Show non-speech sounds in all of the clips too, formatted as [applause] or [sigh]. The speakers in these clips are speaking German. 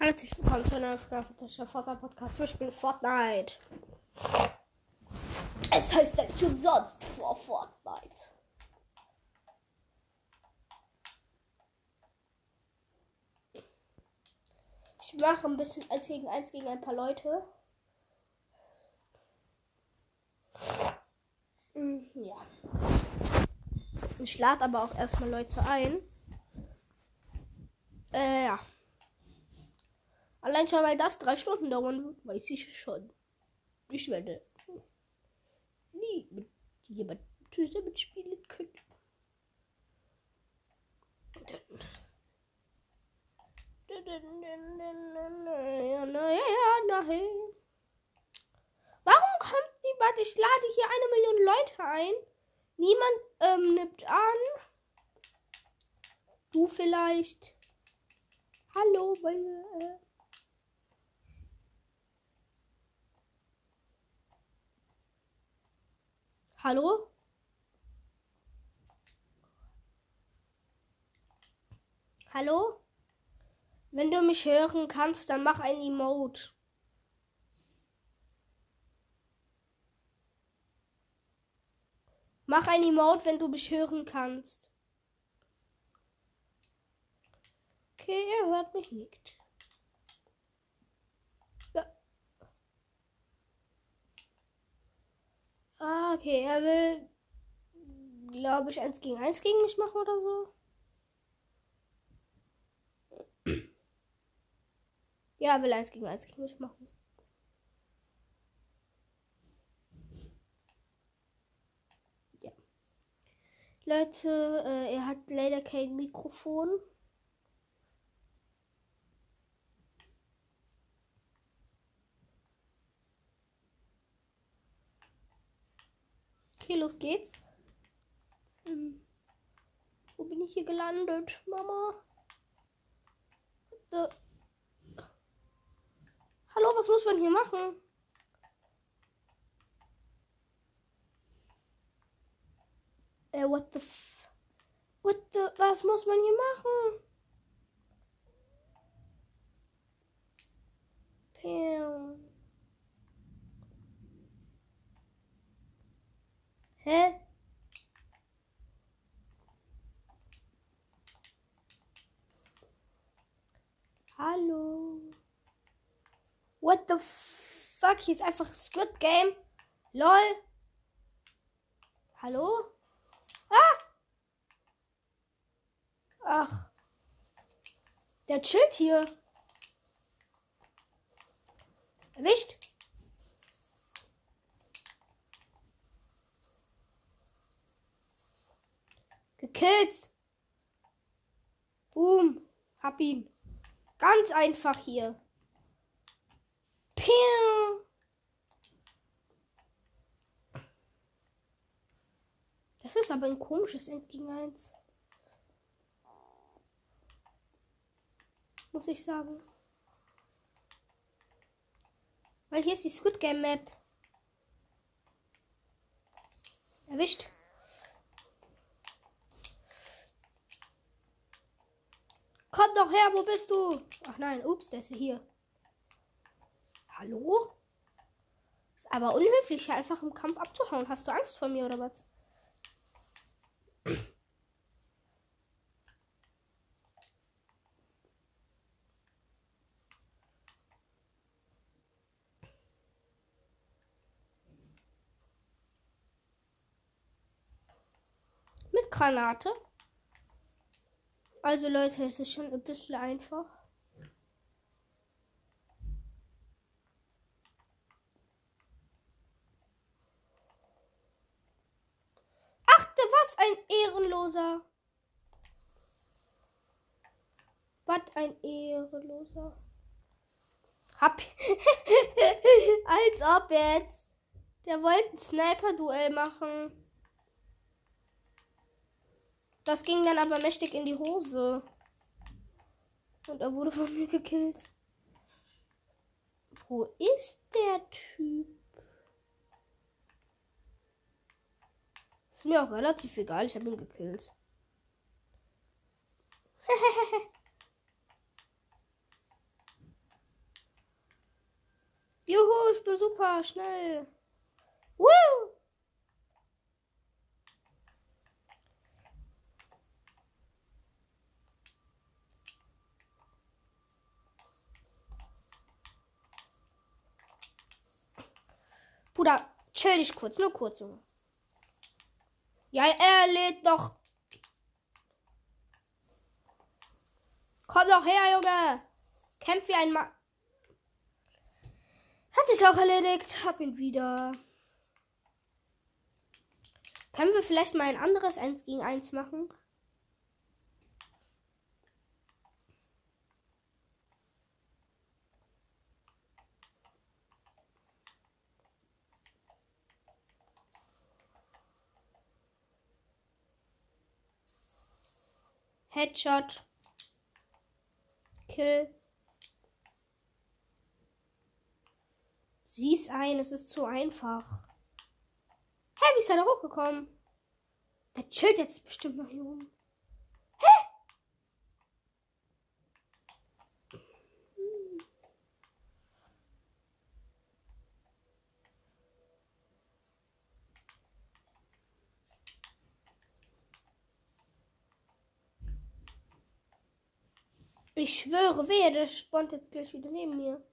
Herzlich willkommen zu einer Folge der Fortnite Podcast. Wir spielen Fortnite. Es heißt ja nicht umsonst vor Fortnite. Ich mache ein bisschen 1 gegen 1 gegen ein paar Leute. Hm, Ja. Ich lade aber auch erstmal Leute ein. Äh, ja. Allein schon, weil das drei Stunden dauern wird, weiß ich schon. Ich werde nie mit jemandem zusammen spielen können. Warum kommt die, warte, ich lade hier eine Million Leute ein. Niemand ähm, nimmt an. Du vielleicht. Hallo, weil, äh, Hallo? Hallo? Wenn du mich hören kannst, dann mach ein Emote. Mach ein Emote, wenn du mich hören kannst. Okay, er hört mich nicht. Ah, okay, er will, glaube ich, eins gegen eins gegen mich machen oder so. Ja, er will eins gegen eins gegen mich machen. Ja. Leute, äh, er hat leider kein Mikrofon. Okay, los geht's. Hm. Wo bin ich hier gelandet, Mama? So. Hallo, was muss man hier machen? Äh, what the f... What the... Was muss man hier machen? Pam. Hä? Hallo. What the fuck? Hier ist einfach Squid Game. LOL. Hallo? Ah! Ach. Der chillt hier. Erwischt. Gekillt. Boom. Hab ihn. Ganz einfach hier. Piu. Das ist aber ein komisches 1 gegen 1. Muss ich sagen. Weil hier ist die Squid Game Map. Erwischt. Komm doch her, wo bist du? Ach nein, ups, der ist hier. Hallo? Ist aber unhöflich, hier einfach im Kampf abzuhauen. Hast du Angst vor mir oder was? Mit Granate. Also Leute, es ist schon ein bisschen einfach. Achte, was ein Ehrenloser. Was ein Ehrenloser. Hab. [laughs] Als ob jetzt. Der wollte ein Sniper-Duell machen. Das ging dann aber mächtig in die Hose. Und er wurde von mir gekillt. Wo ist der Typ? Ist mir auch relativ egal, ich habe ihn gekillt. [laughs] Juhu, ich bin super schnell. Woo! Bruder, chill dich kurz, nur kurz, Junge. Ja, er lädt doch. Komm doch her, Junge. Kämpf wie ein Mann. Hat sich auch erledigt. Hab ihn wieder. Können wir vielleicht mal ein anderes 1 gegen 1 machen? Headshot. Kill. Sieh's ein, es ist zu einfach. Hä, wie ist er da hochgekommen? Der chillt jetzt bestimmt noch hier oben. Hä? Ich schwöre, wer, der spawnt jetzt gleich wieder neben mir.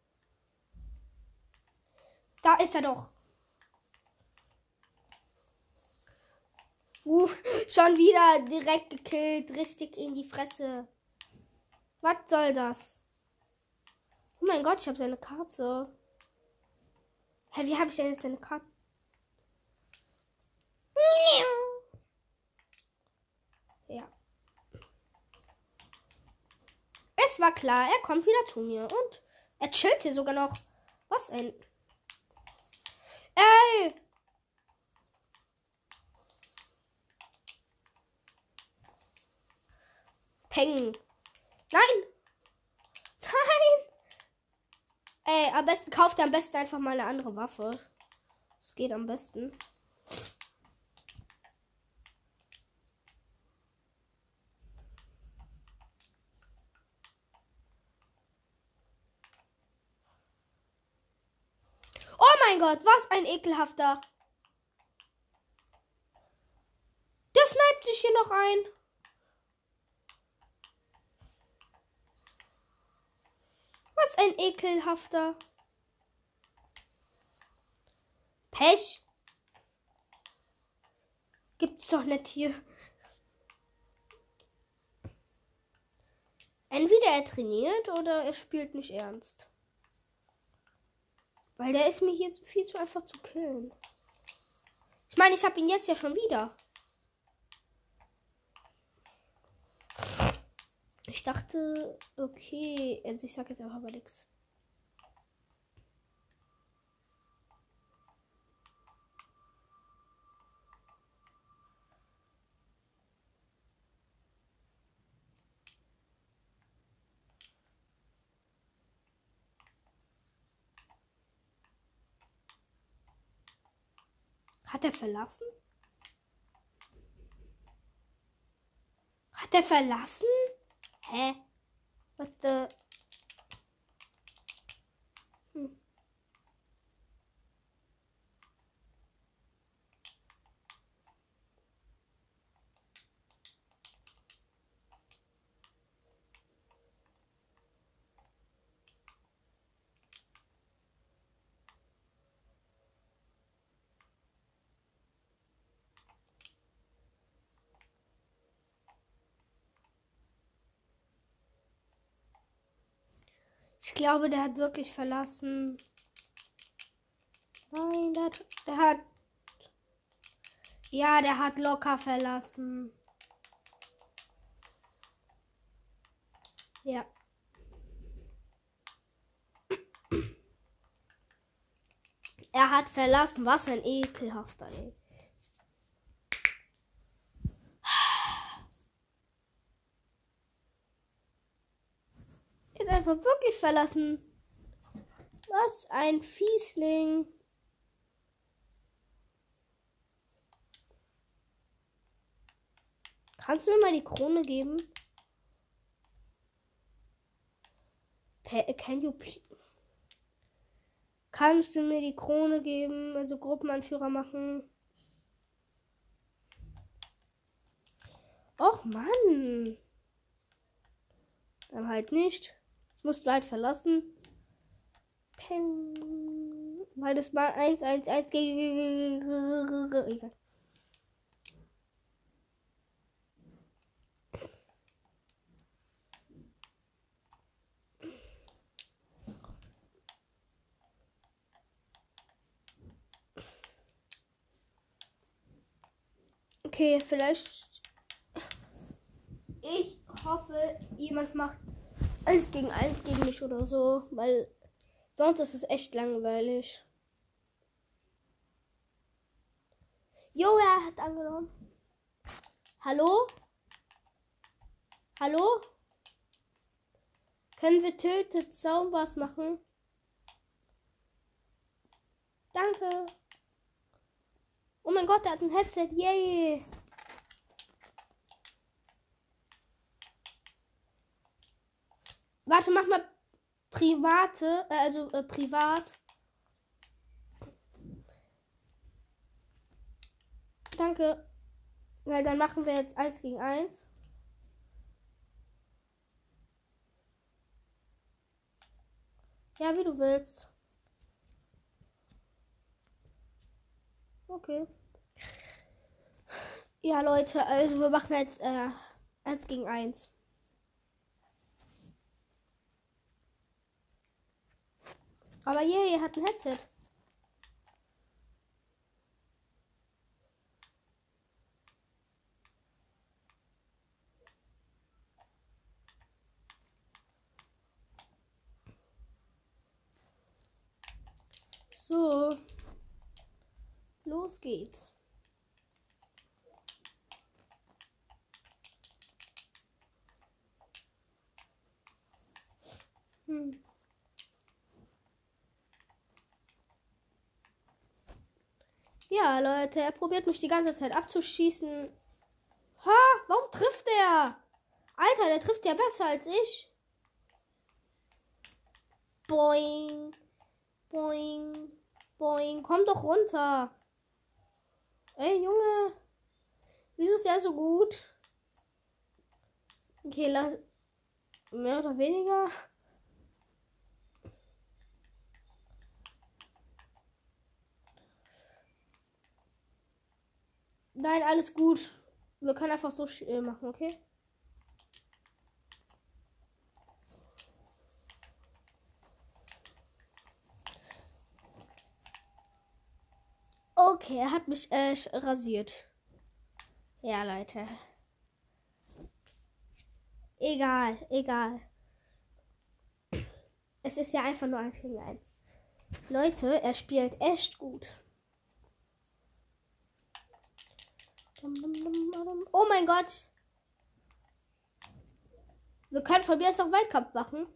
Da ist er doch. Uh, schon wieder direkt gekillt. Richtig in die Fresse. Was soll das? Oh mein Gott, ich habe seine Karte. Hä, wie habe ich denn jetzt seine Karte? Ja. Es war klar, er kommt wieder zu mir. Und er chillt hier sogar noch. Was ein. Ey! Peng. Nein! Nein! Ey, am besten kauft er am besten einfach mal eine andere Waffe. Das geht am besten. mein Gott, was ein ekelhafter. Der sniped sich hier noch ein. Was ein ekelhafter. Pech. Gibt's doch nicht hier. Entweder er trainiert oder er spielt nicht ernst. Weil der ist mir hier viel zu einfach zu killen. Ich meine, ich habe ihn jetzt ja schon wieder. Ich dachte, okay, also ich sag jetzt einfach mal nichts. Hat er verlassen? Hat er verlassen? Hä? What the? Ich glaube, der hat wirklich verlassen. Nein, der hat, der hat. Ja, der hat locker verlassen. Ja. Er hat verlassen. Was ein ekelhafter, ey. Jetzt einfach wirklich verlassen. Was ein Fiesling. Kannst du mir mal die Krone geben? Can you Kannst du mir die Krone geben, also Gruppenanführer machen? Och Mann. Dann halt nicht. Musst du verlassen. Peng. Weil das mal 1, 1, 1 gegen. Okay, vielleicht. Ich hoffe, jemand macht eins gegen eins gegen mich oder so, weil sonst ist es echt langweilig. Jo, er hat angenommen. Hallo? Hallo? Können wir Tilted Soundbars machen? Danke. Oh mein Gott, der hat ein Headset. Yay. Warte, mach mal private, äh, also äh, privat. Danke. Ja, dann machen wir jetzt 1 gegen 1. Ja, wie du willst. Okay. Ja, Leute, also wir machen jetzt äh, 1 gegen 1. Aber yeah, ihr hat ein Headset. So. Los geht's. Hm. Ja, Leute, er probiert mich die ganze Zeit abzuschießen. Ha, warum trifft er? Alter, der trifft ja besser als ich. Boing, boing, boing. Komm doch runter. Ey, Junge. Wieso ist der so gut? Okay, lass. Mehr oder weniger. Nein, alles gut. Wir können einfach so äh, machen, okay? Okay, er hat mich äh, rasiert. Ja, Leute. Egal, egal. Es ist ja einfach nur 1 gegen 1. Leute, er spielt echt gut. Oh mein Gott. Wir können von mir aus auch Weltcup machen.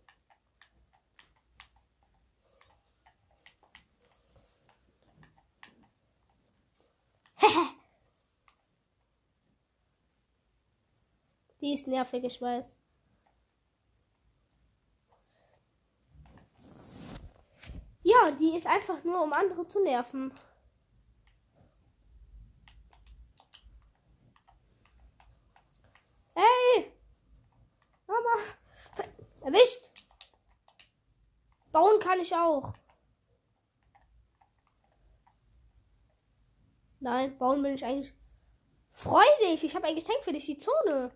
[laughs] Die ist nervig, ich weiß. Ja, die ist einfach nur, um andere zu nerven. Hey! Mama! Erwischt! Bauen kann ich auch. Nein, bauen bin ich eigentlich. Freu dich! Ich habe ein Geschenk für dich, die Zone.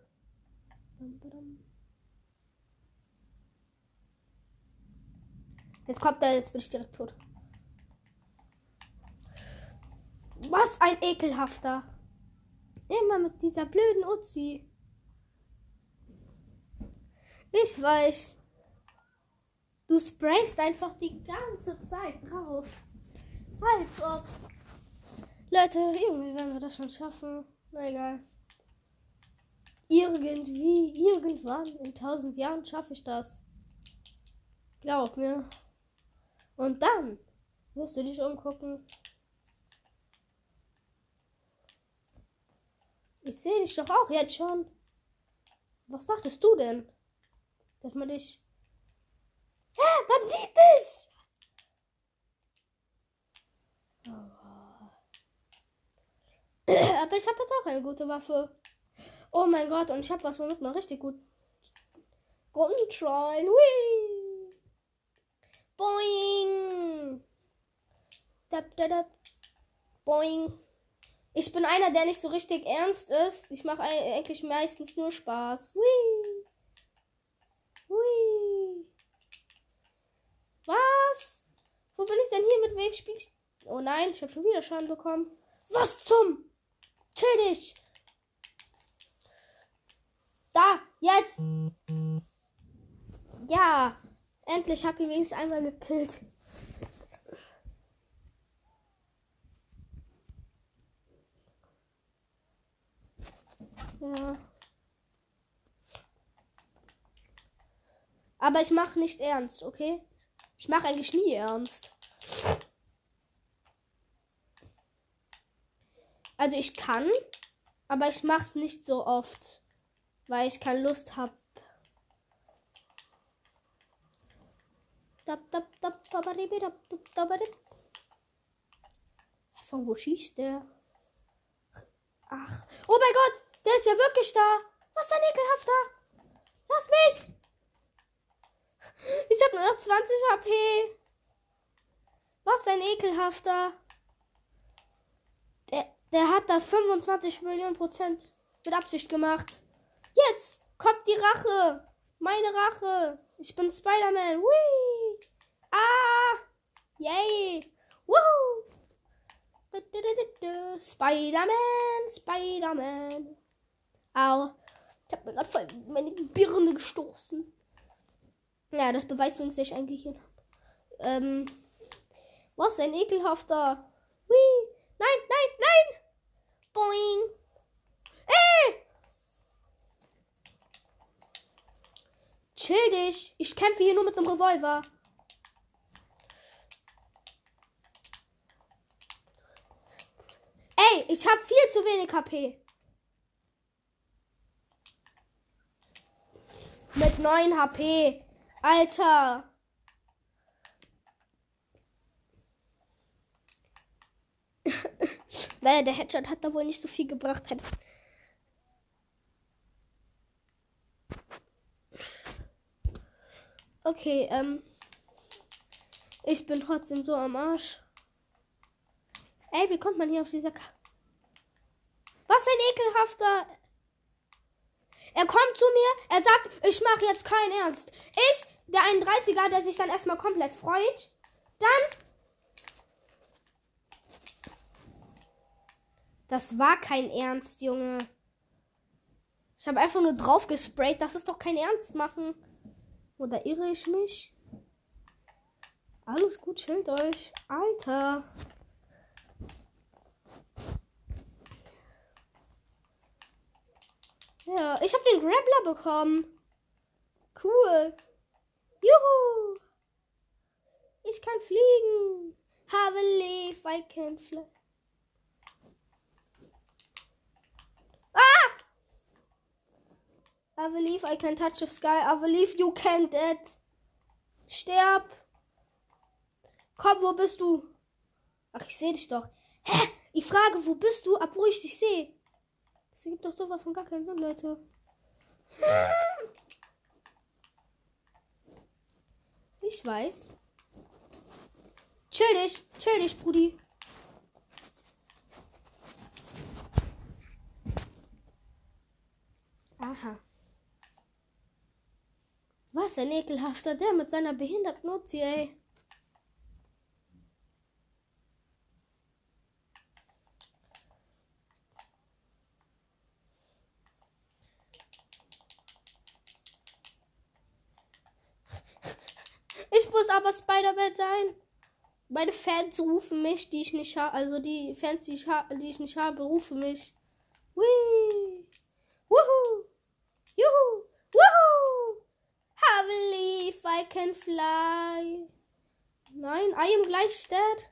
Jetzt kommt er, jetzt bin ich direkt tot. Was ein ekelhafter. Immer mit dieser blöden Uzi. Ich weiß. Du sprayst einfach die ganze Zeit drauf. Als ob. Leute, irgendwie werden wir das schon schaffen. Na egal. Irgendwie, irgendwann, in tausend Jahren schaffe ich das. Glaub mir. Und dann wirst du dich umgucken. Ich sehe dich doch auch jetzt schon. Was sagtest du denn? dass man dich. Ja, man sieht es! Aber ich habe jetzt auch eine gute Waffe. Oh mein Gott, und ich habe was, womit man richtig gut Guten Trollen. Whee! Boing! Dab, dab, dab. Boing. Ich bin einer, der nicht so richtig ernst ist. Ich mache eigentlich meistens nur Spaß. Whee! Whee! Was? Wo bin ich denn hier mit wem spiel ich? Oh nein, ich habe schon wieder Schaden bekommen. Was zum? Chill dich! Da, jetzt! Ja, endlich habe ich wenigstens einmal gekillt. Ja. Aber ich mache nicht ernst, okay? Ich mache eigentlich nie ernst. Also ich kann, aber ich mache es nicht so oft, weil ich keine Lust habe. Von wo schießt der? Ach. Oh mein Gott! Der ist ja wirklich da. Was ein ekelhafter? Lass mich! Ich habe nur noch 20 HP. Was ein ekelhafter. Der, der hat das 25 Millionen Prozent mit Absicht gemacht. Jetzt kommt die Rache. Meine Rache. Ich bin Spider-Man. Whee! Ah! Yay! Woohoo! Spider-Man, Spider-Man. Au. Ich habe mir gerade voll meine Birne gestoßen. Ja, das beweist übrigens, dass ich eigentlich hin Ähm. Was ein ekelhafter. Hui. Nein, nein, nein! Boing! Ey! Chill dich. Ich kämpfe hier nur mit einem Revolver. Ey, ich habe viel zu wenig HP. Mit 9 HP. Alter. [laughs] naja, der Headshot hat da wohl nicht so viel gebracht. Okay, ähm. Ich bin trotzdem so am Arsch. Ey, wie kommt man hier auf dieser Ka Was ein ekelhafter er kommt zu mir, er sagt, ich mache jetzt keinen Ernst. Ich, der 31er, der sich dann erstmal komplett freut. Dann. Das war kein Ernst, Junge. Ich habe einfach nur drauf gesprayt. Das ist doch kein Ernst machen. Oder irre ich mich? Alles gut, chillt euch. Alter. Ja, ich habe den Grappler bekommen. Cool. Juhu. Ich kann fliegen. Have a leaf, I can fly. Ah! I believe I can touch the sky. I believe you can that. Sterb. Komm, wo bist du? Ach, ich sehe dich doch. Hä? Ich frage, wo bist du, obwohl ich dich sehe. Das ergibt doch sowas von gar keinen Sinn, Leute. Ich weiß. Chill dich, chill dich, Brudi. Aha. Was ein ekelhafter, der mit seiner behinderten Uzi, ey. Spider-Man sein. Meine Fans rufen mich, die ich nicht habe. Also die Fans, die ich, die ich nicht habe, rufen mich. Whee! Woohoo! Juhu! Woohoo! I believe I can fly. Nein, I am gleich dead.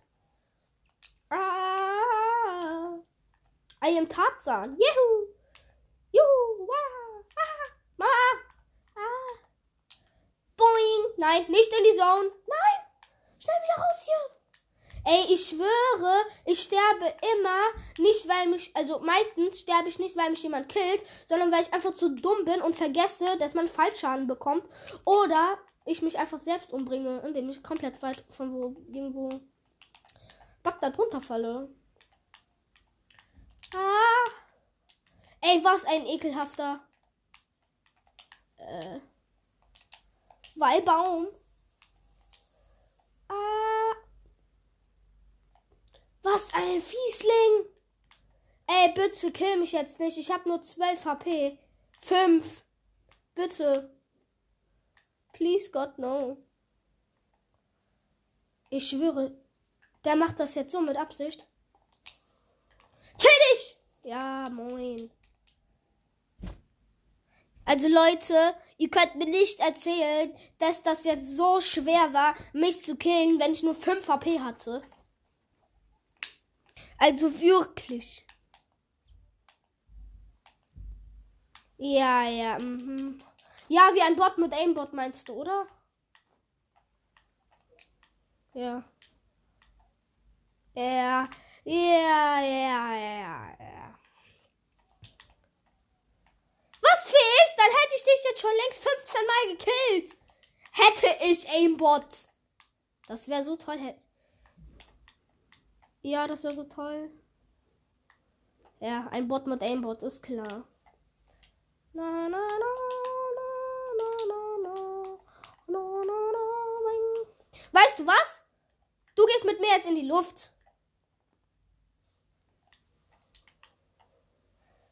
Ah! I am Tarzan. Juhu! Juhu! Wah! Ah! Ma! Boing. Nein, nicht in die Zone. Nein. Schnell wieder raus hier. Ey, ich schwöre, ich sterbe immer nicht, weil mich, also meistens sterbe ich nicht, weil mich jemand killt, sondern weil ich einfach zu dumm bin und vergesse, dass man Fallschaden bekommt. Oder ich mich einfach selbst umbringe, indem ich komplett weit von wo irgendwo Bagdad runterfalle. Ah. Ey, was ein ekelhafter. Äh. Wallbaum. Ah. Was ein Fiesling. Ey, bitte kill mich jetzt nicht. Ich habe nur 12 HP. 5. Bitte. Please God, no. Ich schwöre, der macht das jetzt so mit Absicht. Chill dich! Ja, moin. Also Leute, ihr könnt mir nicht erzählen, dass das jetzt so schwer war, mich zu killen, wenn ich nur 5 HP hatte. Also wirklich. Ja, ja. Mhm. Ja, wie ein Bot mit Aimbot meinst du, oder? Ja. Ja, ja, ja, ja, ja. Ich? Dann hätte ich dich jetzt schon längst 15 Mal gekillt. Hätte ich Aimbot. Das wäre so toll. Ja, das wäre so toll. Ja, ein Bot mit Aimbot, ist klar. Na, na, na. Weißt du was? Du gehst mit mir jetzt in die Luft.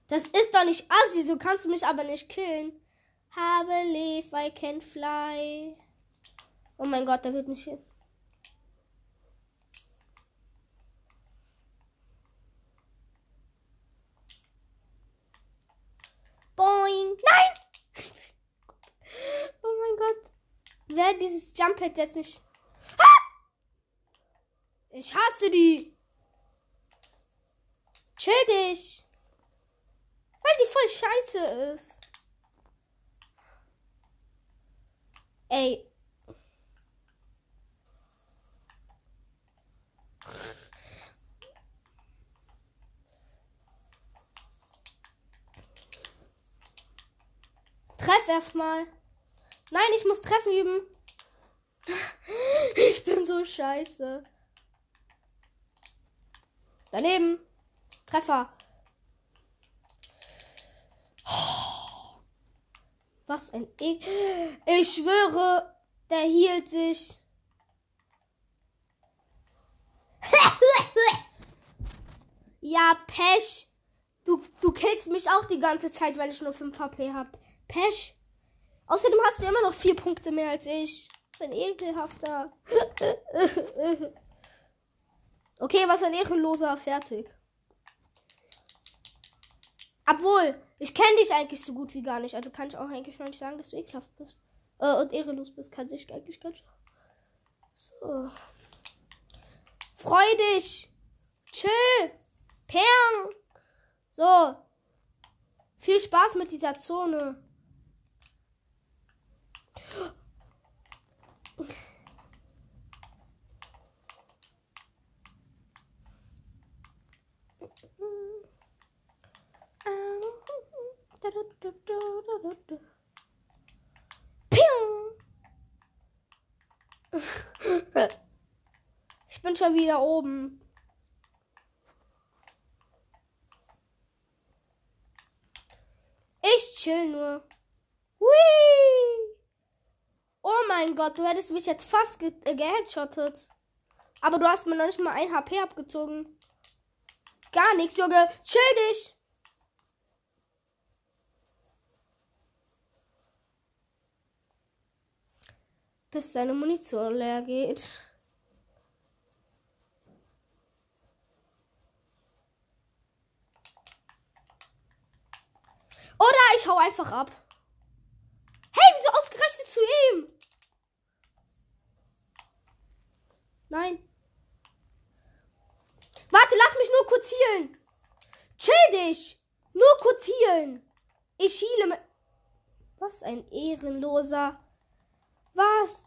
Das ist doch nicht assi, so kannst du mich aber nicht killen. Have a leaf, I can fly. Oh mein Gott, der wird mich hin. Boing. Nein! [laughs] oh mein Gott. Wer dieses Jump-Pad jetzt nicht ich hasse die. Chill dich. Weil die voll scheiße ist. Ey. Treff erstmal. Nein, ich muss treffen üben. [laughs] Ich bin so scheiße. Daneben. Treffer. Was ein e Ich schwöre, der hielt sich. [laughs] ja, Pech. Du, du killst mich auch die ganze Zeit, weil ich nur 5 HP habe. Pech. Außerdem hast du immer noch 4 Punkte mehr als ich. Das ist ein ekelhafter. [laughs] Okay, was ein ehrenloser. Fertig. Obwohl, ich kenne dich eigentlich so gut wie gar nicht. Also kann ich auch eigentlich noch nicht sagen, dass du ekelhaft bist. Äh, und ehrenlos bist. Kann ich eigentlich ganz. So. Freu dich. Chill. Perm. So. Viel Spaß mit dieser Zone. Ich bin schon wieder oben. Ich chill nur. Hui! Oh mein Gott, du hättest mich jetzt fast ge äh, geheadshottet. Aber du hast mir noch nicht mal ein HP abgezogen. Gar nichts, Junge. Chill dich. Bis seine Munition leer geht. Oder ich hau einfach ab. Hey, wieso ausgerechnet zu ihm? Nein. Warte, lass mich nur kurz healen. Chill dich. Nur kurz healen. Ich heale mit. Was ein ehrenloser. Was?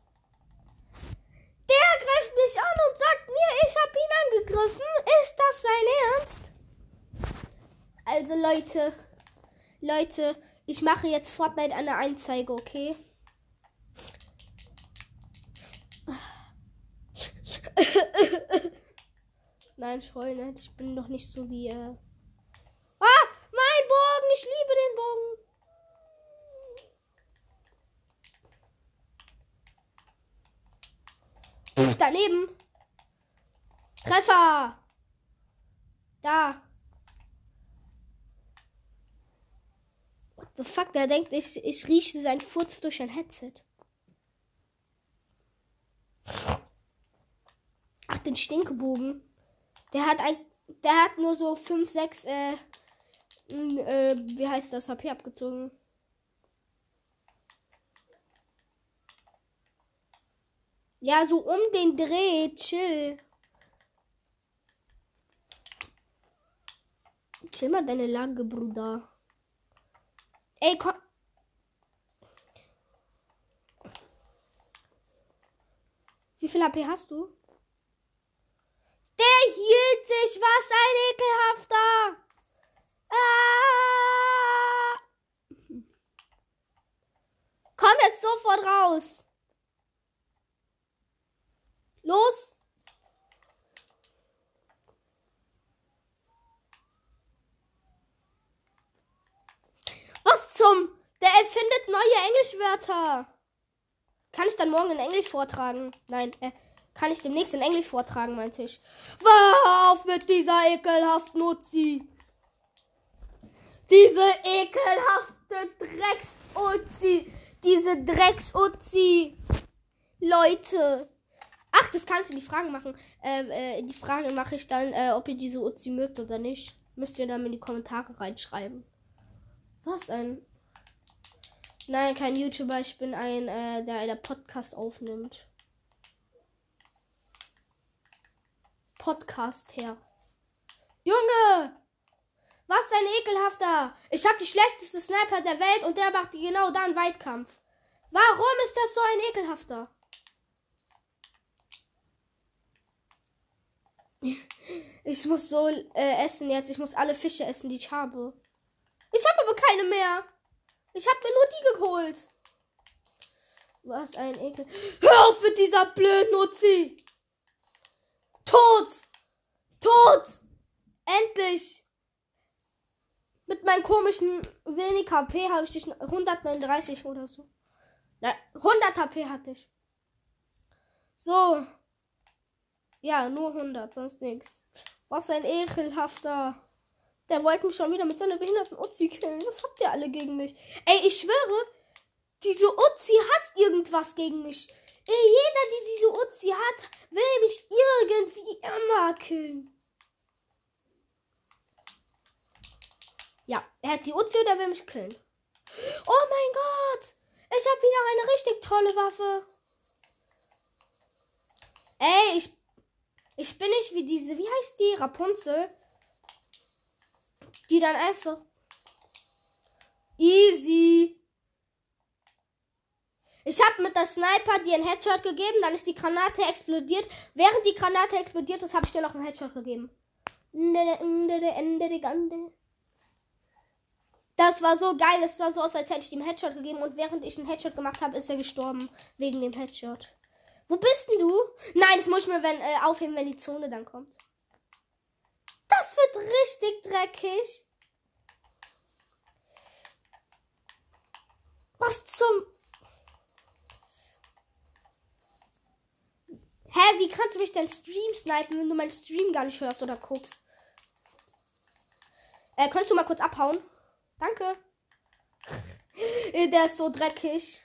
Der greift mich an und sagt mir, ich hab angegriffen? Ist das sein Ernst? Also Leute, Leute, ich mache jetzt Fortnite eine Anzeige, okay? Nein, nicht. Ich bin noch nicht so wie. Äh... Ah, mein Bogen! Ich liebe den Bogen. Daneben. Treffer. Da. What the fuck? Der denkt, ich, ich rieche sein Furz durch ein Headset. Ach, den Stinkebogen. Der hat ein. Der hat nur so 5, 6, äh, äh, wie heißt das, HP abgezogen. Ja, so um den Dreh, chill. Chill mal deine Lage, Bruder. Ey, komm. Wie viel HP hast du? Der hielt sich, was ein ekelhafter. Ah! Komm jetzt sofort raus. Los. Was zum? Der erfindet neue Englischwörter. Kann ich dann morgen in Englisch vortragen? Nein, äh, kann ich demnächst in Englisch vortragen, meinte ich. War auf mit dieser ekelhaften Uzi. Diese ekelhafte Drecks-Uzi. Diese Drecks-Uzi. Leute. Ach, das kannst du in die Fragen machen. Äh, äh, die Frage mache ich dann, äh, ob ihr diese Uzi mögt oder nicht. Müsst ihr dann in die Kommentare reinschreiben. Was ein. Nein, kein YouTuber. Ich bin ein, äh, der einen Podcast aufnimmt. Podcast her. Junge! Was ein ekelhafter! Ich hab die schlechteste Sniper der Welt und der macht genau dann Weitkampf. Warum ist das so ein ekelhafter? Ich muss so äh, essen jetzt. Ich muss alle Fische essen, die ich habe. Ich habe aber keine mehr. Ich habe mir nur die geholt. Was ein Ekel. Hör auf mit dieser blöden Uzi! Tot! Tot! Endlich! Mit meinem komischen wenig HP habe ich dich 139 oder so. Nein, 100 HP hatte ich. So. Ja, nur 100, sonst nichts. Was ein ekelhafter. Der wollte mich schon wieder mit seiner behinderten Uzi killen. Was habt ihr alle gegen mich? Ey, ich schwöre, diese Uzi hat irgendwas gegen mich. Ey, jeder, der diese Uzi hat, will mich irgendwie immer killen. Ja, er hat die Uzi oder will mich killen. Oh mein Gott! Ich habe wieder eine richtig tolle Waffe. Ey, ich, ich bin nicht wie diese, wie heißt die? Rapunzel. Die dann einfach. Easy. Ich habe mit der Sniper dir einen Headshot gegeben, dann ist die Granate explodiert. Während die Granate explodiert ist, habe ich dir noch einen Headshot gegeben. Das war so geil. Es sah so aus, als hätte ich ihm einen Headshot gegeben. Und während ich einen Headshot gemacht habe, ist er gestorben. Wegen dem Headshot. Wo bist denn du? Nein, das muss ich mir wenn, äh, aufheben, wenn die Zone dann kommt. Das wird richtig dreckig. Was zum... Hä, wie kannst du mich denn Stream snipen, wenn du meinen Stream gar nicht hörst oder guckst? Äh, könntest du mal kurz abhauen? Danke. [laughs] Der ist so dreckig.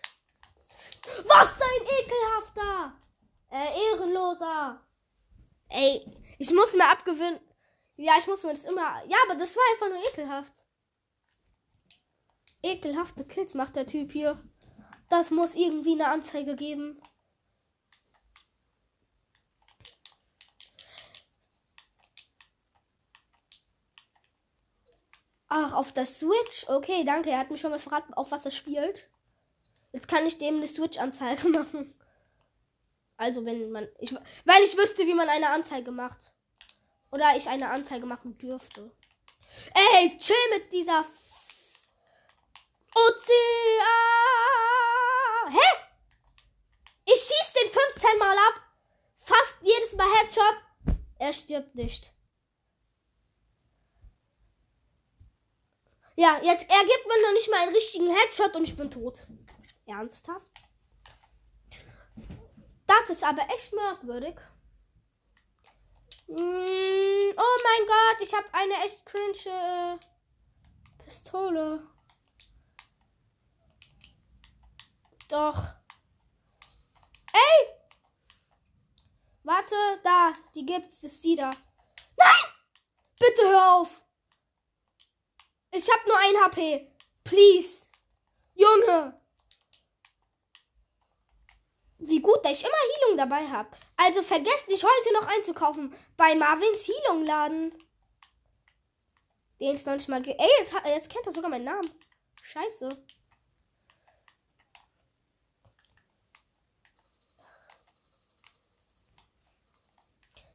Was ein ekelhafter! Äh, ehrenloser. Ey, ich muss mir abgewöhnen. Ja, ich muss mir das immer. Ja, aber das war einfach nur ekelhaft. Ekelhafte Kills macht der Typ hier. Das muss irgendwie eine Anzeige geben. Ach, auf der Switch. Okay, danke. Er hat mir schon mal verraten, auf was er spielt. Jetzt kann ich dem eine Switch-Anzeige [laughs] machen. Also, wenn man. Ich, weil ich wüsste, wie man eine Anzeige macht. Oder ich eine Anzeige machen dürfte. Ey, chill mit dieser Ozean. Hä? Ich schieß den 15 Mal ab. Fast jedes Mal Headshot. Er stirbt nicht. Ja, jetzt er gibt mir noch nicht mal einen richtigen Headshot und ich bin tot. Ernsthaft? Das ist aber echt merkwürdig. Mm, oh mein Gott, ich habe eine echt cringe äh, Pistole. Doch. Ey! Warte, da, die gibt's, das ist die da. Nein! Bitte hör auf! Ich hab nur ein HP. Please. Junge. Wie gut, dass ich immer Heilung dabei habe. Also vergesst nicht heute noch einzukaufen bei Marvins Healung Laden. Den ist noch nicht mal. Ey, jetzt, jetzt kennt er sogar meinen Namen. Scheiße.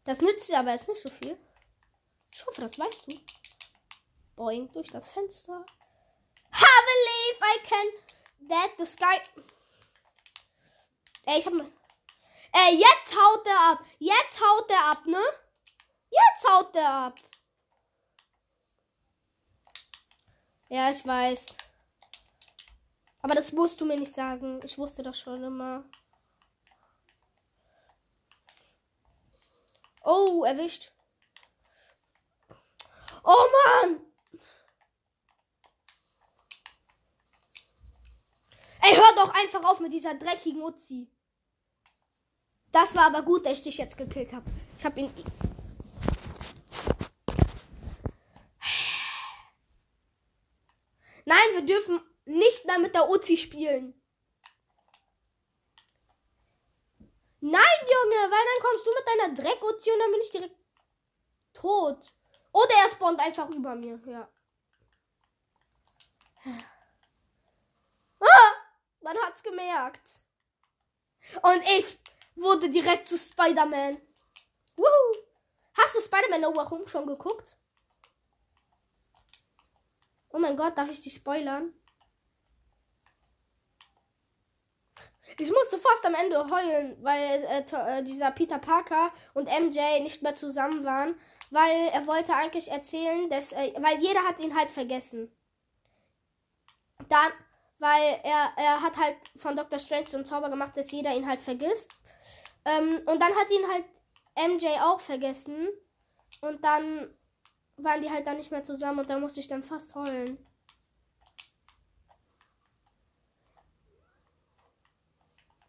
Das nützt dir aber jetzt nicht so viel. Ich hoffe, das weißt du. Boing durch das Fenster. I believe I can that the sky. Ey, ich hab mal. Ey, jetzt haut der ab. Jetzt haut der ab, ne? Jetzt haut der ab. Ja, ich weiß. Aber das musst du mir nicht sagen. Ich wusste das schon immer. Oh, erwischt. Oh Mann! Ey, hör doch einfach auf mit dieser dreckigen Uzi. Das war aber gut, dass ich dich jetzt gekillt habe. Ich habe ihn. Nein, wir dürfen nicht mehr mit der Uzi spielen. Nein, Junge, weil dann kommst du mit deiner Dreck-Uzi und dann bin ich direkt tot. Oder er spawnt einfach über mir, ja. Ah! Man hat's gemerkt. Und ich wurde direkt zu Spider-Man. Hast du Spider-Man No Way Home schon geguckt? Oh mein Gott, darf ich dich spoilern? Ich musste fast am Ende heulen, weil äh, äh dieser Peter Parker und MJ nicht mehr zusammen waren, weil er wollte eigentlich erzählen, dass, äh, weil jeder hat ihn halt vergessen. Dann, weil er, er hat halt von Dr. Strange so einen Zauber gemacht, dass jeder ihn halt vergisst. Ähm, und dann hat ihn halt MJ auch vergessen. Und dann waren die halt dann nicht mehr zusammen und da musste ich dann fast heulen.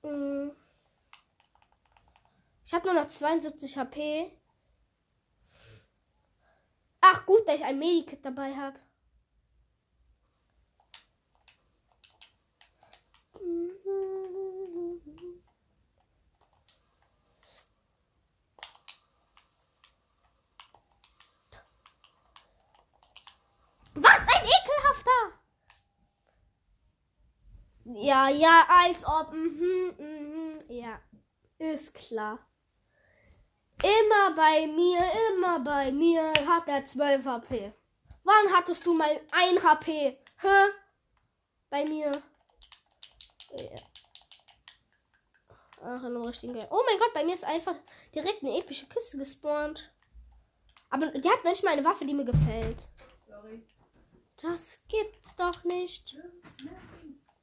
Mm. Ich habe nur noch 72 HP. Ach gut, dass ich ein Medikit dabei habe. Was ein ekelhafter! Ja, ja, als ob. Mhm, mhm, ja, ist klar. Immer bei mir, immer bei mir hat er 12 HP. Wann hattest du mal 1 HP? Hä? Bei mir. Ja. Ach, in richtigen Geil. Oh mein Gott, bei mir ist einfach direkt eine epische Kiste gespawnt. Aber die hat nicht mal eine Waffe, die mir gefällt. Sorry. Das gibt's doch nicht.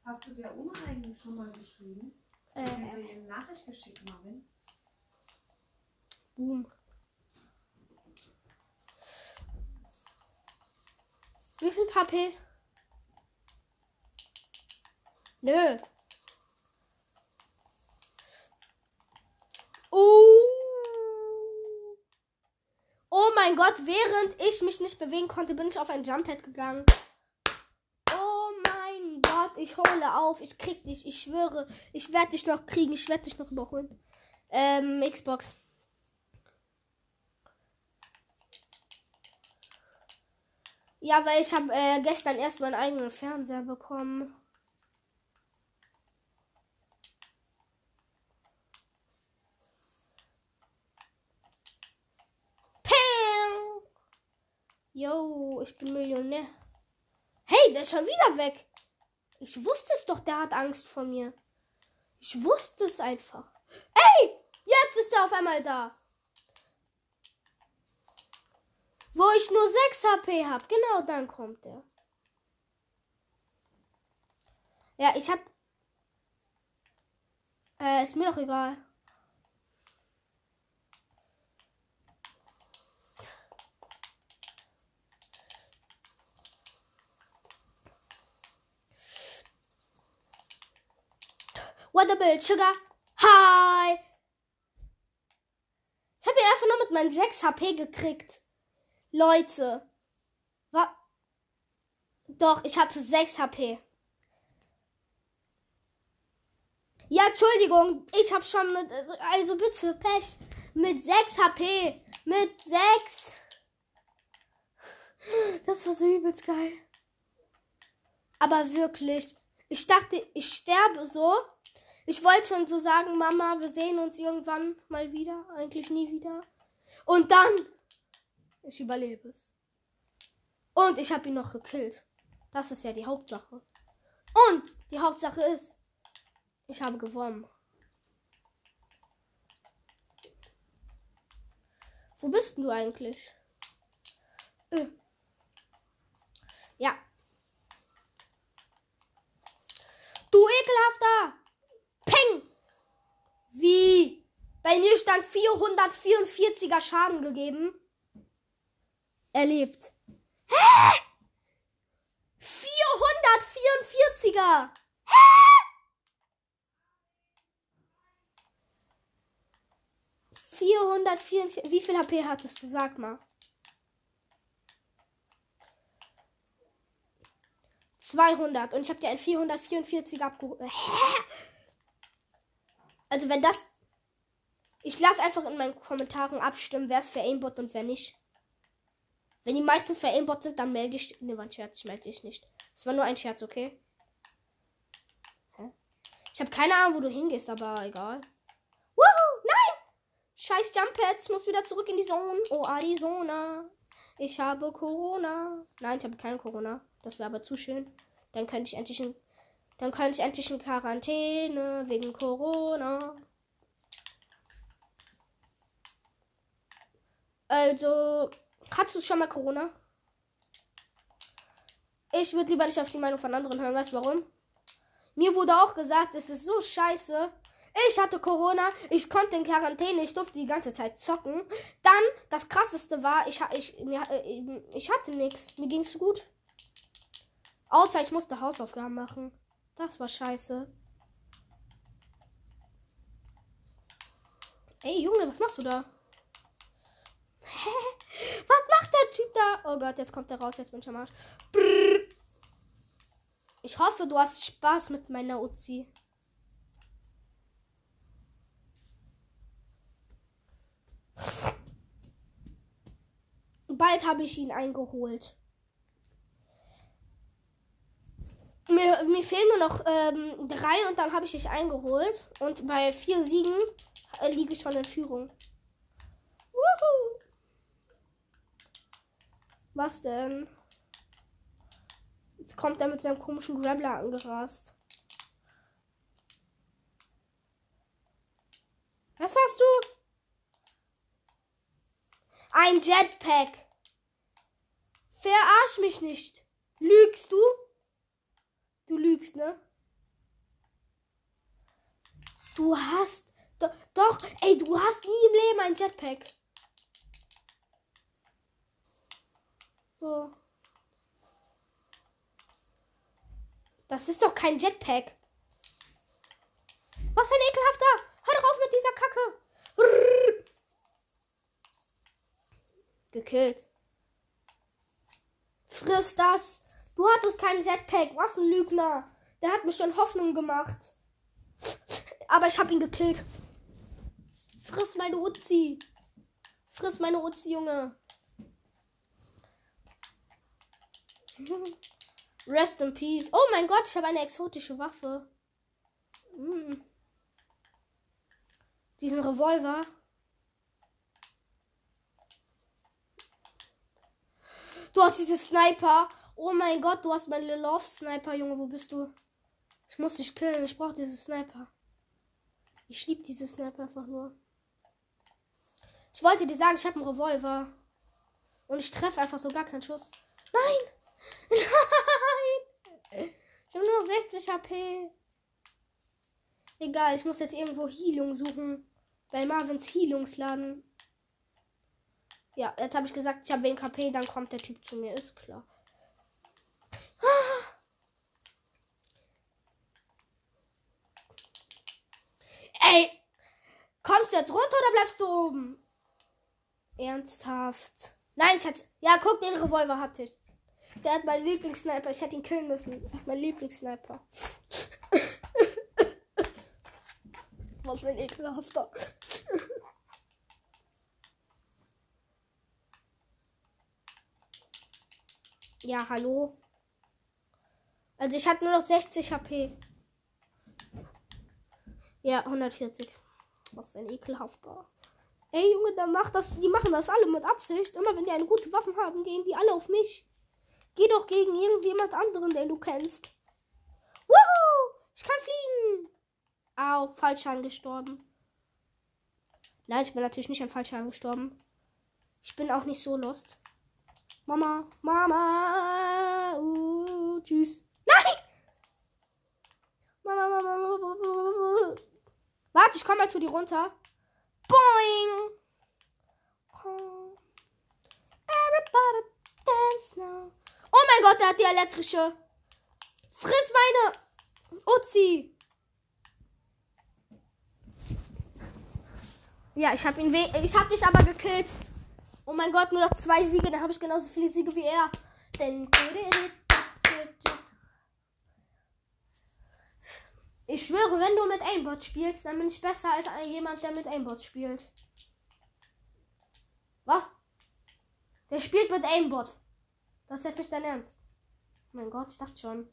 Hast du der Oma eigentlich schon mal geschrieben? Äh. Hast du eine Nachricht geschickt, Marvin? Boom. Wie viel HP? Nö. Oh. Oh mein Gott, während ich mich nicht bewegen konnte, bin ich auf ein Jumppad gegangen. Oh mein Gott, ich hole auf. Ich krieg dich, ich schwöre. Ich werde dich noch kriegen. Ich werde dich noch überholen. Ähm, Xbox. Ja, weil ich habe äh, gestern erst meinen eigenen Fernseher bekommen. Yo, ich bin Millionär. Hey, der ist schon wieder weg. Ich wusste es doch, der hat Angst vor mir. Ich wusste es einfach. Ey, jetzt ist er auf einmal da. Wo ich nur 6 HP habe. Genau, dann kommt er. Ja, ich hab. Äh, ist mir doch egal. What a Bild, Sugar. Hi. Ich habe ihn einfach nur mit meinen 6 HP gekriegt. Leute. Was? Doch, ich hatte 6 HP. Ja, Entschuldigung, ich habe schon mit, also bitte, Pech, mit 6 HP. Mit 6. Das war so übelst geil. Aber wirklich, ich dachte, ich sterbe so. Ich wollte schon so sagen, Mama, wir sehen uns irgendwann mal wieder. Eigentlich nie wieder. Und dann, ich überlebe es. Und ich habe ihn noch gekillt. Das ist ja die Hauptsache. Und die Hauptsache ist, ich habe gewonnen. Wo bist du eigentlich? Äh. Ja. Du ekelhafter! Peng! Wie? Bei mir stand 444er Schaden gegeben. Erlebt. Hä? 444er! Hä? 444. Wie viel HP hattest du? Sag mal. 200 und ich habe dir ein 444 abgeholt. Also wenn das... Ich lasse einfach in meinen Kommentaren abstimmen, wer es für Aimbot und wer nicht. Wenn die meisten für Aimbot sind, dann melde ich... Ne, war ein Scherz, ich melde dich nicht. Es war nur ein Scherz, okay? Hä? Ich habe keine Ahnung, wo du hingehst, aber egal. Woohoo! Nein! Scheiß Jump-Pads, muss wieder zurück in die Zone. Oh, Arizona. Ich habe Corona. Nein, ich habe kein Corona. Das wäre aber zu schön. Dann könnte ich endlich in, dann könnte ich endlich in Quarantäne wegen Corona. Also, hast du schon mal Corona? Ich würde lieber nicht auf die Meinung von anderen hören. Weißt du warum? Mir wurde auch gesagt, es ist so scheiße, ich hatte Corona, ich konnte in Quarantäne, ich durfte die ganze Zeit zocken. Dann, das krasseste war, ich, ich, mir, äh, ich hatte nichts. Mir ging's gut. Außer ich musste Hausaufgaben machen. Das war scheiße. Ey, Junge, was machst du da? Hä? [laughs] Was macht der Typ da? Oh Gott, jetzt kommt er raus, jetzt bin ich am Arsch. Brrr. Ich hoffe, du hast Spaß mit meiner Uzi. Bald habe ich ihn eingeholt. Mir, mir fehlen nur noch ähm, drei und dann habe ich dich eingeholt. Und bei vier Siegen äh, liege ich schon in Führung. Woohoo! Was denn? Jetzt kommt er mit seinem komischen Grabbler angerast. Was hast du? Ein Jetpack. Verarsch mich nicht. Lügst du? Du lügst, ne? Du hast. Do, doch, ey, du hast nie im Leben ein Jetpack. So. Das ist doch kein Jetpack. Was ein ekelhafter! Hör doch auf mit dieser Kacke! Rrr. Gekillt. Friss das! Du hattest kein Jetpack. Was ein Lügner. Der hat mich schon Hoffnung gemacht. Aber ich habe ihn gekillt. Friss meine Uzi. Friss meine Uzi, Junge. [laughs] Rest in Peace. Oh mein Gott, ich habe eine exotische Waffe. Mm. Diesen Revolver. Du hast diese Sniper. Oh mein Gott, du hast meine Love Sniper, Junge. Wo bist du? Ich muss dich killen. Ich brauche diese Sniper. Ich liebe diese Sniper einfach nur. Ich wollte dir sagen, ich habe einen Revolver. Und ich treffe einfach so gar keinen Schuss. Nein! [laughs] Nein! Ich habe nur 60 HP. Egal, ich muss jetzt irgendwo Heilung suchen. Bei Marvins Healungsladen. Ja, jetzt habe ich gesagt, ich habe wenig KP, dann kommt der Typ zu mir, ist klar. Ey! Kommst du jetzt runter oder bleibst du oben? Ernsthaft. Nein, ich hatte. Ja, guck, den Revolver hatte ich. Der hat meinen Lieblingssniper. Ich hätte ihn killen müssen. Mein Lieblingssniper. [laughs] Was ein ekelhafter. ja, hallo. Also ich hatte nur noch 60 HP. Ja, 140. Was ein ekelhafter. Ey Junge, dann macht das, die machen das alle mit Absicht. Immer wenn die eine gute Waffen haben, gehen die alle auf mich. Geh doch gegen irgendjemand anderen, den du kennst. Wuhu! Ich kann fliegen. Au, falsch angestorben. Nein, ich bin natürlich nicht an falsch angestorben. Ich bin auch nicht so lost. Mama, Mama, uh, tschüss. Nein! Mama, Mama, Mama, Mama. Warte, ich komme mal zu dir runter. Boing! Everybody dance now. Oh mein Gott, der hat die elektrische. Friss meine Uzi. Ja, ich habe ihn ich habe dich aber gekillt. Oh mein Gott, nur noch zwei Siege, dann habe ich genauso viele Siege wie er. Denn ich schwöre, wenn du mit Aimbot spielst, dann bin ich besser als jemand, der mit Aimbot spielt. Was? Der spielt mit Aimbot. Das ist jetzt nicht dein Ernst. Mein Gott, ich dachte schon.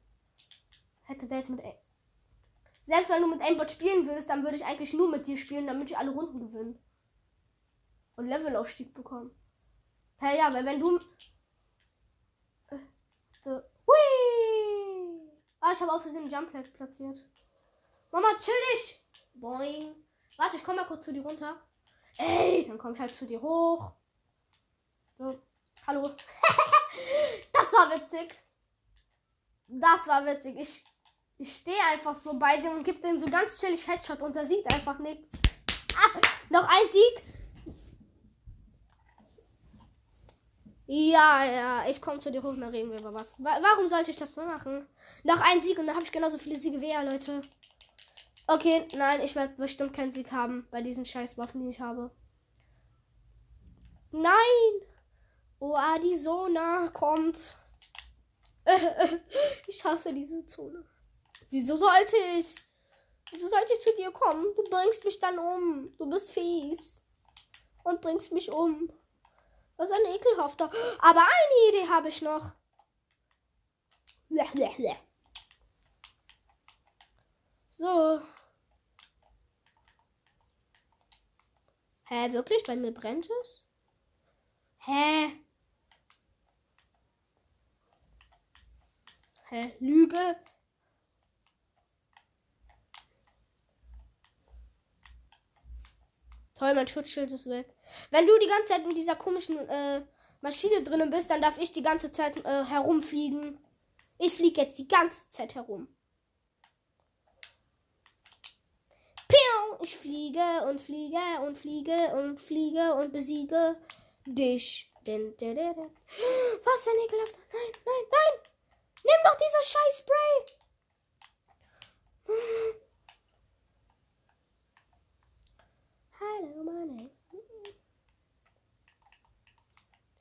Hätte der jetzt mit. A Selbst wenn du mit Aimbot spielen würdest, dann würde ich eigentlich nur mit dir spielen, damit ich alle Runden gewinne. Und Levelaufstieg bekommen. Hey, ja, weil wenn du. Äh. Hui! Ah, ich habe aus Versehen Jump platziert. Mama, chill dich! Boing. Warte, ich komme mal kurz zu dir runter. Ey, dann komme ich halt zu dir hoch. So. Hallo. [laughs] das war witzig. Das war witzig. Ich, ich stehe einfach so bei dem und gebe den so ganz chillig Headshot und er sieht einfach nichts. Ah, noch ein Sieg. Ja, ja, ich komme zu dir hoch und dann reden wir über was. Warum sollte ich das so machen? Noch ein Sieg und dann habe ich genauso viele Siege wie er, Leute. Okay, nein, ich werde bestimmt keinen Sieg haben bei diesen scheiß Waffen, die ich habe. Nein! Oh, Arizona kommt. [laughs] ich hasse diese Zone. Wieso sollte ich? Wieso sollte ich zu dir kommen? Du bringst mich dann um. Du bist fies. Und bringst mich um. Was ein ekelhafter. Aber eine Idee habe ich noch. [laughs] So. Hä, wirklich? Bei mir brennt es? Hä? Hä? Lüge? Toll, mein Schutzschild ist weg. Wenn du die ganze Zeit in dieser komischen äh, Maschine drinnen bist, dann darf ich die ganze Zeit äh, herumfliegen. Ich fliege jetzt die ganze Zeit herum. Piu! Ich fliege und fliege und fliege und fliege und besiege dich. [gasps] Was ein ekelhafter. Nein, nein, nein! Nimm doch dieses scheiß Spray! [gasps] Hallo, Mann.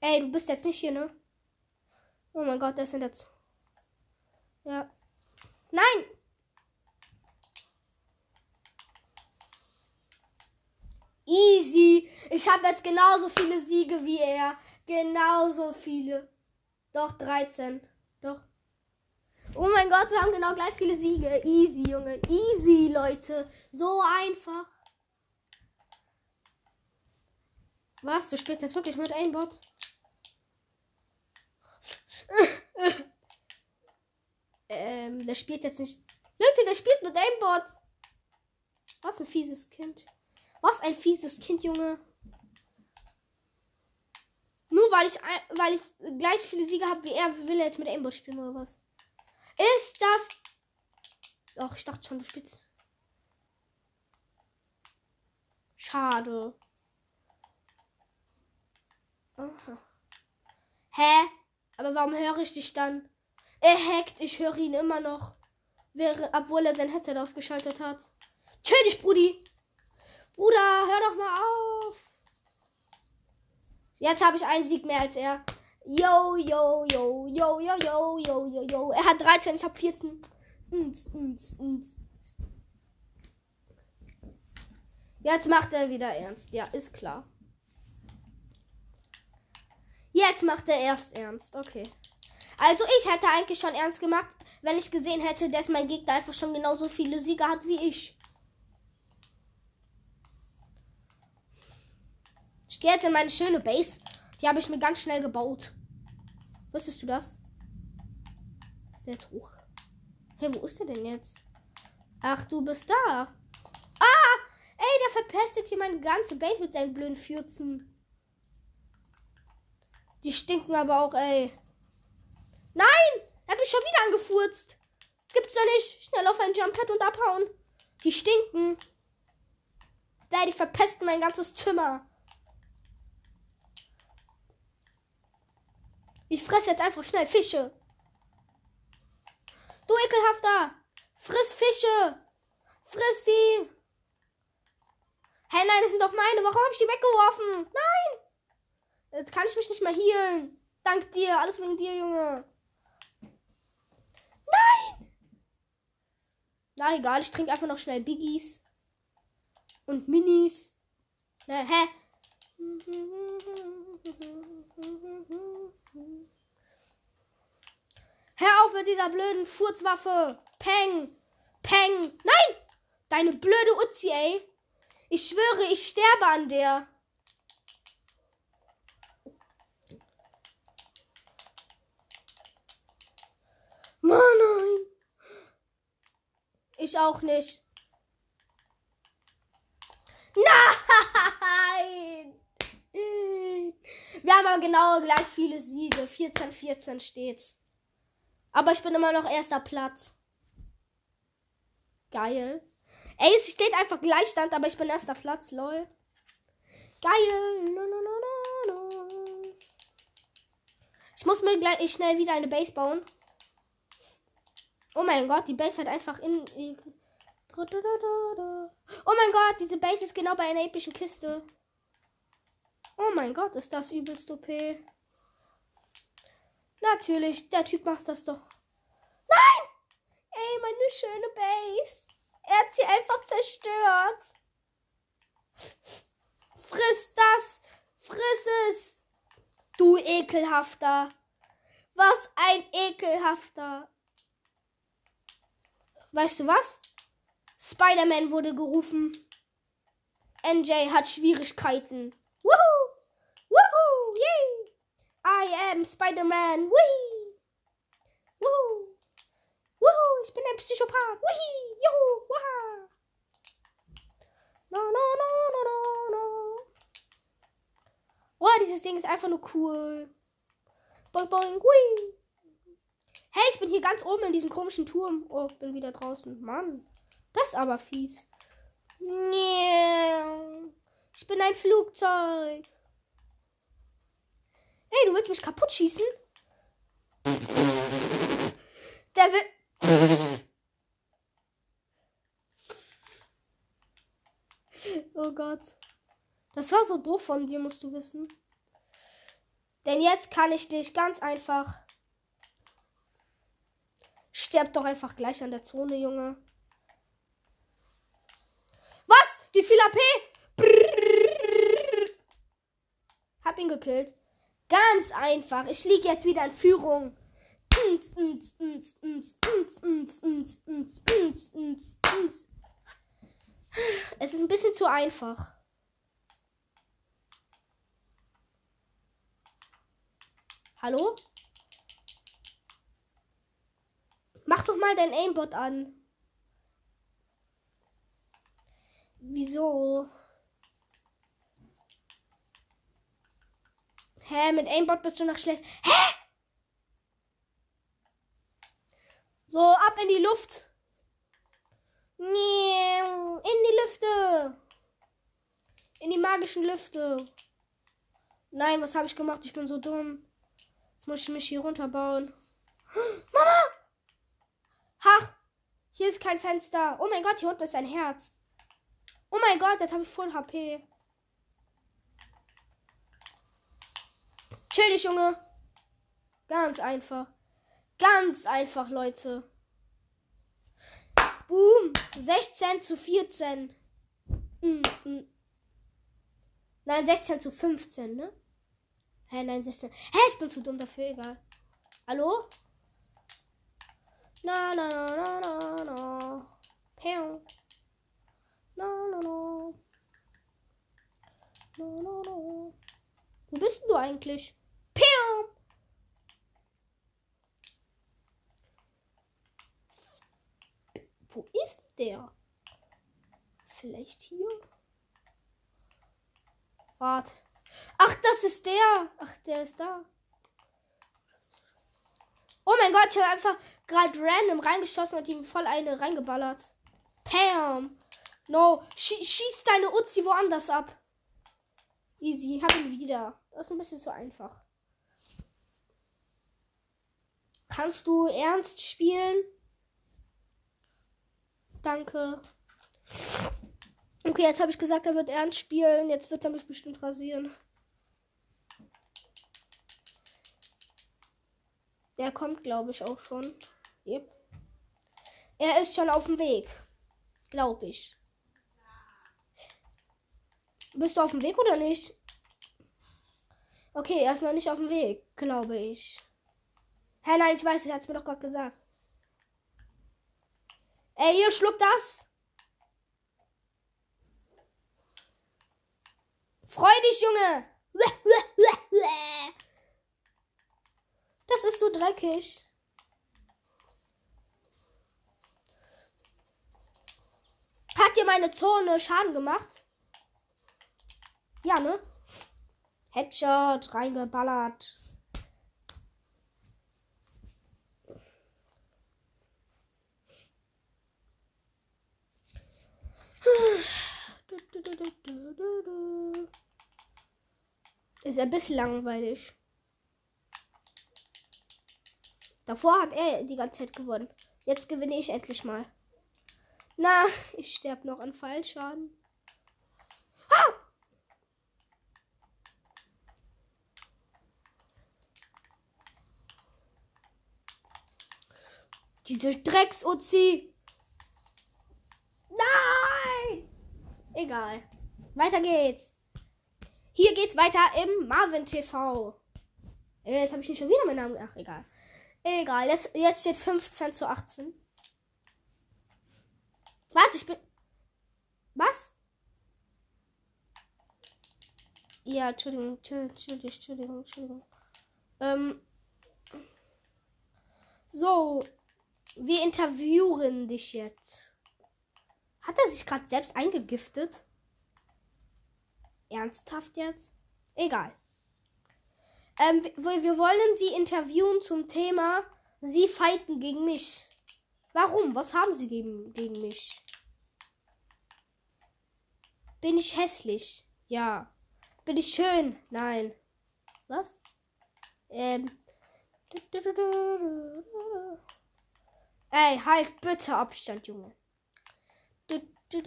Ey, du bist jetzt nicht hier, ne? Oh mein Gott, das sind jetzt. Ja. Nein! Easy. Ich habe jetzt genauso viele Siege wie er. Genauso viele. Doch, 13. Doch. Oh mein Gott, wir haben genau gleich viele Siege. Easy, Junge. Easy, Leute. So einfach. Was? Du spielst jetzt wirklich mit einem Bot? [laughs] ähm, der spielt jetzt nicht. Leute, der spielt mit einem Bot. Was ein fieses Kind. Was ein fieses Kind, Junge. Nur weil ich, weil ich gleich viele Siege habe wie er, will er jetzt mit Aimbot spielen oder was? Ist das. Doch, ich dachte schon, du spielst. Schade. Aha. Hä? Aber warum höre ich dich dann? Er hackt, ich höre ihn immer noch. Wäre, obwohl er sein Headset ausgeschaltet hat. Chill dich, Brudi. Bruder, hör doch mal auf. Jetzt habe ich einen Sieg mehr als er. Yo, yo, yo, yo, yo, yo, yo, yo, yo. Er hat 13, ich habe 14. Jetzt macht er wieder ernst. Ja, ist klar. Jetzt macht er erst ernst. Okay. Also ich hätte eigentlich schon ernst gemacht, wenn ich gesehen hätte, dass mein Gegner einfach schon genauso viele Sieger hat wie ich. Ich gehe jetzt in meine schöne Base. Die habe ich mir ganz schnell gebaut. Wusstest du das? Ist der jetzt hoch? Hey, wo ist der denn jetzt? Ach, du bist da. Ah! Ey, der verpestet hier meine ganze Base mit seinen blöden Fürzen. Die stinken aber auch, ey. Nein! Er hat mich schon wieder angefurzt. Das gibt's doch nicht. Schnell auf ein Jumppad und abhauen. Die stinken. Da, die verpesten mein ganzes Zimmer. Ich fresse jetzt einfach schnell Fische. Du ekelhafter! Friss Fische! Friss sie! Hey, nein, das sind doch meine. Warum habe ich die weggeworfen? Nein! Jetzt kann ich mich nicht mehr healen. Dank dir. Alles wegen dir, Junge. Nein! Na egal, ich trinke einfach noch schnell Biggies. Und Minis. Na, hä? Hör auf mit dieser blöden Furzwaffe. Peng. Peng. Nein! Deine blöde Uzi, ey. Ich schwöre, ich sterbe an der. Mann, nein. Ich auch nicht. Nein! Wir haben aber genau gleich viele Siege. 14, 14 steht's. Aber ich bin immer noch erster Platz. Geil. Ey, es steht einfach Gleichstand, aber ich bin erster Platz, lol. Geil. No, no, no, ich muss mir gleich schnell wieder eine Base bauen. Oh mein Gott, die Base hat einfach in. Oh mein Gott, diese Base ist genau bei einer epischen Kiste. Oh mein Gott, ist das übelst OP. Natürlich, der Typ macht das doch. Nein! Ey, meine schöne Base. Er hat sie einfach zerstört. Friss das! Friss es! Du ekelhafter! Was ein ekelhafter! Weißt du was? Spider-Man wurde gerufen. NJ hat Schwierigkeiten. Woohoo! Woohoo! Yay! I am Spider-Man. Whee! Woohoo! Woohoo! Ich bin ein Psychopath. Whee! Juhu! Waha! No, no, no, no, no, no. Oh, dieses Ding ist einfach nur cool. Boing, boing, whee! Hey, ich bin hier ganz oben in diesem komischen Turm. Oh, bin wieder draußen. Mann. Das ist aber fies. Ich bin ein Flugzeug. Hey, du willst mich kaputt schießen? Der will. Oh Gott. Das war so doof von dir, musst du wissen. Denn jetzt kann ich dich ganz einfach Sterb doch einfach gleich an der Zone, Junge. Was? Wie viel AP? Brrr. Hab ihn gekillt. Ganz einfach. Ich liege jetzt wieder in Führung. Es ist ein bisschen zu einfach. Hallo? Mach doch mal dein Aimbot an. Wieso? Hä, mit Aimbot bist du noch schlecht. Hä? So, ab in die Luft. Nee, in die Lüfte. In die magischen Lüfte. Nein, was habe ich gemacht? Ich bin so dumm. Jetzt muss ich mich hier runterbauen. [gasps] Mama! Ha! Hier ist kein Fenster. Oh mein Gott, hier unten ist ein Herz. Oh mein Gott, jetzt habe ich voll HP. Chill dich, Junge. Ganz einfach. Ganz einfach, Leute. Boom. 16 zu 14. Mhm. Nein, 16 zu 15, ne? Hä, nein, 16. Hä, ich bin zu dumm dafür, egal. Hallo? Na, na, na, na, na, na. Pew. Na, na, na. Na, na, na. Wo bist du eigentlich? Pew. Wo ist der? Vielleicht hier? Warte. Ach, das ist der. Ach, der ist da. Oh mein Gott, ich habe einfach gerade random reingeschossen und ihm voll eine reingeballert. Pam. No. Schie schieß deine Uzi woanders ab. Easy. Hab ihn wieder. Das ist ein bisschen zu einfach. Kannst du ernst spielen? Danke. Okay, jetzt habe ich gesagt, er wird ernst spielen. Jetzt wird er mich bestimmt rasieren. Der kommt, glaube ich, auch schon. Yep. Er ist schon auf dem Weg. Glaube ich. Bist du auf dem Weg oder nicht? Okay, er ist noch nicht auf dem Weg, glaube ich. Hä, nein, ich weiß, er hat es mir doch gerade gesagt. Ey, ihr schluckt das. Freu dich, Junge. Das ist so dreckig. Hat dir meine Zone Schaden gemacht? Ja, ne? Headshot reingeballert. Ist ein bisschen langweilig. Davor hat er die ganze Zeit gewonnen. Jetzt gewinne ich endlich mal. Na, ich sterbe noch an Fallschaden. Ah! Diese Drecks-Uzi. Nein! Egal. Weiter geht's. Hier geht's weiter im Marvin TV. Äh, jetzt habe ich nicht schon wieder meinen Namen. Ach, egal. Egal. Jetzt, jetzt steht 15 zu 18. Warte, ich bin. Was? Ja, Entschuldigung, Entschuldigung, Entschuldigung, Entschuldigung. Ähm. So. Wir interviewen dich jetzt. Hat er sich gerade selbst eingegiftet? Ernsthaft jetzt? Egal. Ähm, wir, wir wollen sie interviewen zum Thema Sie fighten gegen mich. Warum? Was haben sie gegen, gegen mich? Bin ich hässlich? Ja. Bin ich schön? Nein. Was? Ähm. Ey, halt bitte Abstand, Junge. Nein!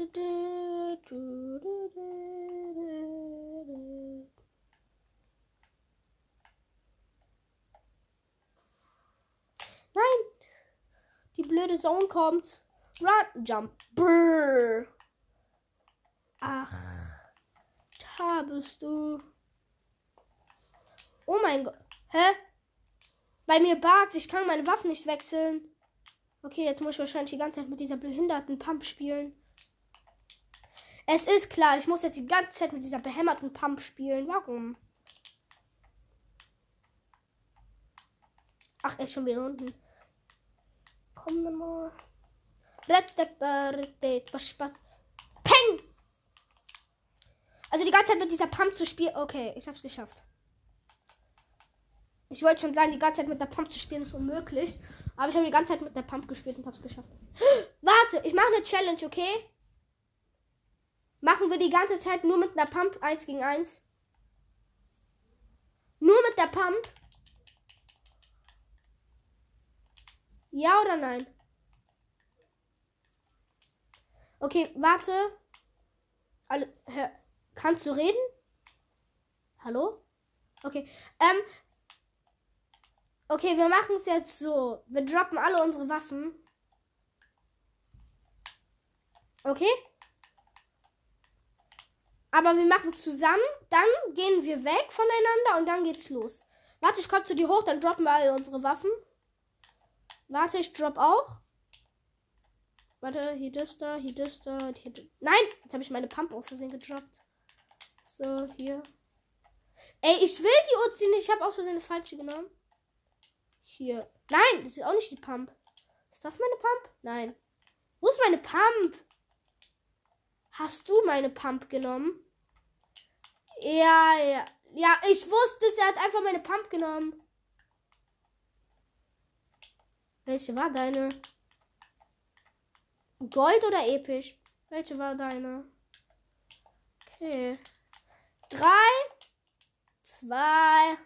Die blöde Zone kommt. Run, jump. Brrr. Ach, da bist du. Oh mein Gott. Hä? Bei mir bagt, ich kann meine Waffen nicht wechseln. Okay, jetzt muss ich wahrscheinlich die ganze Zeit mit dieser behinderten Pump spielen. Es ist klar, ich muss jetzt die ganze Zeit mit dieser behämmerten Pump spielen. Warum? Ach, er ist schon wieder unten. komm dann mal. Peng! Also die ganze Zeit mit dieser Pump zu spielen. Okay, ich hab's geschafft. Ich wollte schon sagen, die ganze Zeit mit der Pump zu spielen ist unmöglich. Aber ich habe die ganze Zeit mit der Pump gespielt und hab's geschafft. [gasps] Warte, ich mache eine Challenge, okay? Machen wir die ganze Zeit nur mit einer Pump 1 gegen 1. Nur mit der Pump. Ja oder nein? Okay, warte. Alle, hör, kannst du reden? Hallo? Okay. Ähm. Okay, wir machen es jetzt so. Wir droppen alle unsere Waffen. Okay? Aber wir machen zusammen, dann gehen wir weg voneinander und dann geht's los. Warte, ich komme zu dir hoch, dann droppen wir alle unsere Waffen. Warte, ich drop auch. Warte, hier das da, hier das da, hier. Nein! Jetzt habe ich meine Pump aus Versehen gedroppt. So, hier. Ey, ich will die Uzi nicht. Ich habe aus Versehen eine falsche genommen. Hier. Nein, das ist auch nicht die Pump. Ist das meine Pump? Nein. Wo ist meine Pump? Hast du meine Pump genommen? Ja, ja. Ja, ich wusste es. Er hat einfach meine Pump genommen. Welche war deine? Gold oder episch? Welche war deine? Okay. Drei, zwei,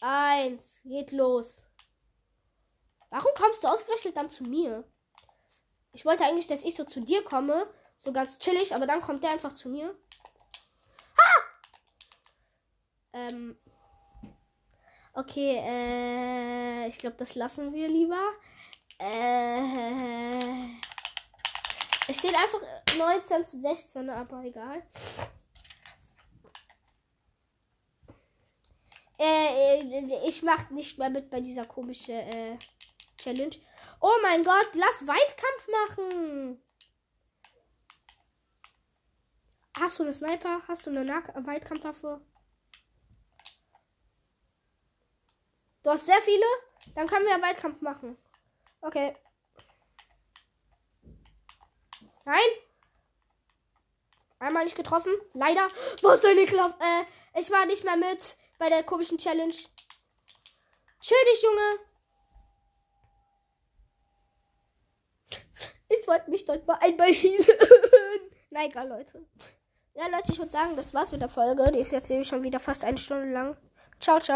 eins. Geht los. Warum kommst du ausgerechnet dann zu mir? Ich wollte eigentlich, dass ich so zu dir komme. So ganz chillig, aber dann kommt der einfach zu mir. Ah! Ähm. Okay, äh, ich glaube, das lassen wir lieber. Äh, es steht einfach 19 zu 16, aber egal. Äh, ich mach nicht mehr mit bei dieser komischen äh, Challenge. Oh mein Gott, lass Weitkampf machen. Hast du eine Sniper? Hast du eine nah Weitkampfwaffe? Du hast sehr viele? Dann können wir Weitkampf machen. Okay. Nein. Einmal nicht getroffen. Leider. Was ist deine Klappe? Äh, ich war nicht mehr mit bei der komischen Challenge. Chill dich, Junge. Ich wollte mich dort mal einmal [laughs] healen. Na egal, Leute. Ja, Leute, ich würde sagen, das war's mit der Folge. Die ist jetzt nämlich schon wieder fast eine Stunde lang. Ciao, ciao.